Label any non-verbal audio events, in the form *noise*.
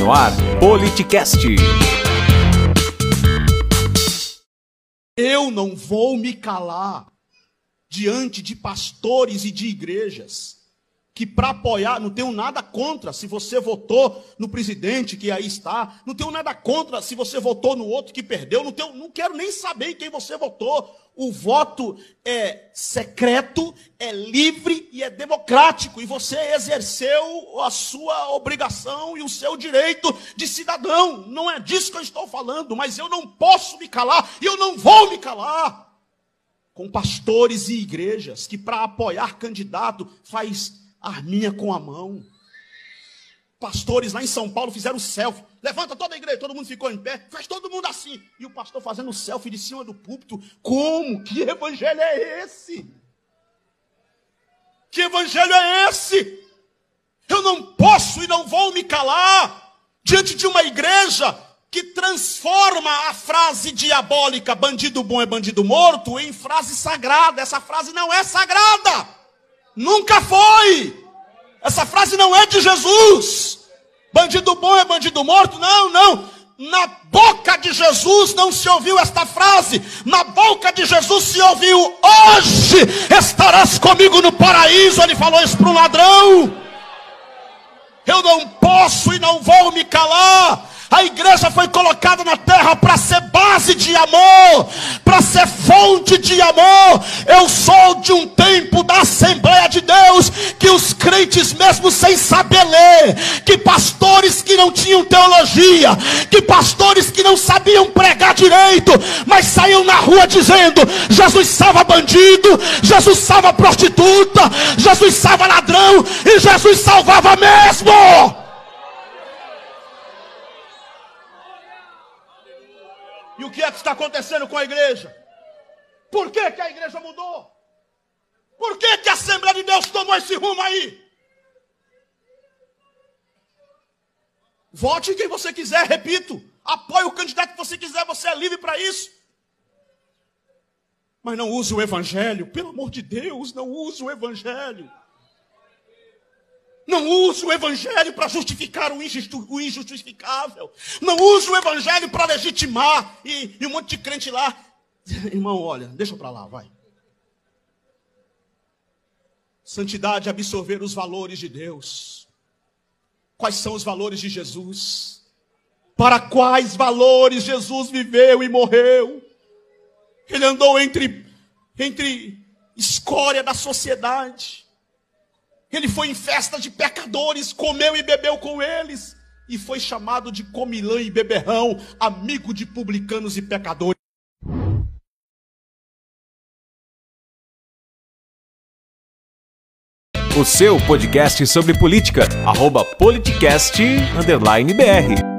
no ar, Politicast. Eu não vou me calar diante de pastores e de igrejas que para apoiar, não tenho nada contra se você votou no presidente que aí está, não tenho nada contra se você votou no outro que perdeu, não, tenho, não quero nem saber em quem você votou. O voto é secreto, é livre e é democrático, e você exerceu a sua obrigação e o seu direito de cidadão. Não é disso que eu estou falando, mas eu não posso me calar e eu não vou me calar com pastores e igrejas que para apoiar candidato faz arminha com a mão. Pastores lá em São Paulo fizeram selfie. Levanta toda a igreja, todo mundo ficou em pé, faz todo mundo assim. E o pastor fazendo selfie de cima do púlpito. Como? Que evangelho é esse? Que evangelho é esse? Eu não posso e não vou me calar diante de uma igreja que transforma a frase diabólica bandido bom é bandido morto em frase sagrada. Essa frase não é sagrada. Nunca foi. Essa frase não é de Jesus. Bandido bom é bandido morto? Não, não. Na boca de Jesus não se ouviu esta frase. Na boca de Jesus se ouviu: Hoje estarás comigo no paraíso. Ele falou isso para um ladrão. Eu não posso e não vou me calar. A igreja foi colocada na terra para ser base de amor, fonte de amor. Eu sou de um tempo da Assembleia de Deus que os crentes, mesmo sem saber ler, que pastores que não tinham teologia, que pastores que não sabiam pregar direito, mas saíam na rua dizendo: Jesus salva bandido, Jesus salva prostituta, Jesus salva ladrão e Jesus salvava mesmo. E o que é que está acontecendo com a igreja? Por que, que a igreja mudou? Por que, que a Assembleia de Deus tomou esse rumo aí? Vote em quem você quiser, repito. Apoie o candidato que você quiser, você é livre para isso. Mas não use o Evangelho, pelo amor de Deus, não use o Evangelho. Não use o evangelho para justificar o, injusto, o, injustificável. Não use o evangelho para legitimar. E, e, um monte de crente lá. *laughs* Irmão, olha, deixa para lá, vai. Santidade é absorver os valores de Deus. Quais são os valores de Jesus? Para quais valores Jesus viveu e morreu? Ele andou entre, entre escória da sociedade ele foi em festa de pecadores, comeu e bebeu com eles, e foi chamado de comilã e beberrão, amigo de publicanos e pecadores. O seu podcast sobre política, arroba politicast_br.